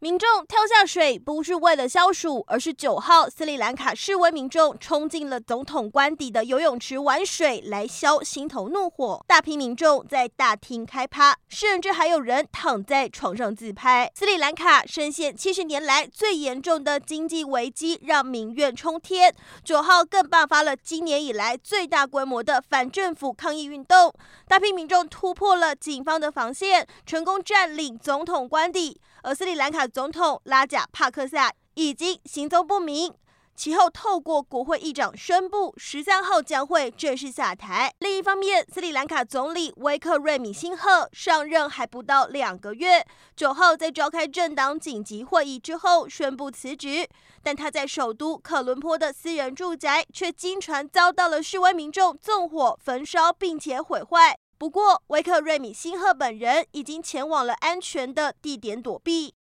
民众跳下水不是为了消暑，而是九号斯里兰卡示威民众冲进了总统官邸的游泳池玩水，来消心头怒火。大批民众在大厅开趴，甚至还有人躺在床上自拍。斯里兰卡深陷七十年来最严重的经济危机，让民怨冲天。九号更爆发了今年以来最大规模的反政府抗议运动，大批民众突破了警方的防线，成功占领总统官邸。而斯里兰卡总统拉贾帕克萨已经行踪不明，其后透过国会议长宣布，十三号将会正式下台。另一方面，斯里兰卡总理威克瑞米辛赫上任还不到两个月，九号在召开政党紧急会议之后宣布辞职，但他在首都科伦坡的私人住宅却经传遭到了示威民众纵火焚烧，并且毁坏。不过，维克瑞米辛赫本人已经前往了安全的地点躲避。